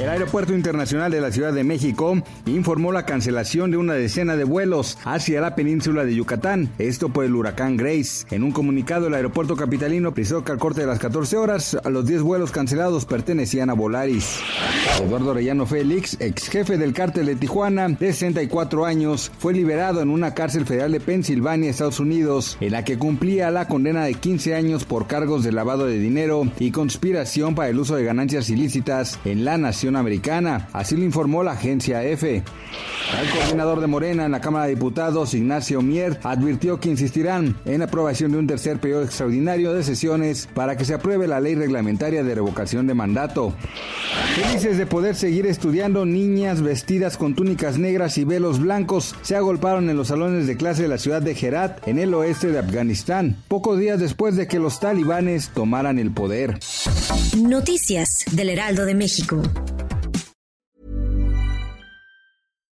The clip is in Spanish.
El Aeropuerto Internacional de la Ciudad de México informó la cancelación de una decena de vuelos hacia la península de Yucatán, esto por el huracán Grace. En un comunicado, el aeropuerto capitalino precisó que al corte de las 14 horas, a los 10 vuelos cancelados pertenecían a Volaris. Eduardo Arellano Félix, ex jefe del cártel de Tijuana, de 64 años, fue liberado en una cárcel federal de Pensilvania, Estados Unidos, en la que cumplía la condena de 15 años por cargos de lavado de dinero y conspiración para el uso de ganancias ilícitas en la nación americana. Así lo informó la agencia EFE. El coordinador de Morena en la Cámara de Diputados, Ignacio Mier, advirtió que insistirán en la aprobación de un tercer periodo extraordinario de sesiones para que se apruebe la ley reglamentaria de revocación de mandato. Felices de poder seguir estudiando, niñas vestidas con túnicas negras y velos blancos se agolparon en los salones de clase de la ciudad de Herat, en el oeste de Afganistán, pocos días después de que los talibanes tomaran el poder. Noticias del Heraldo de México.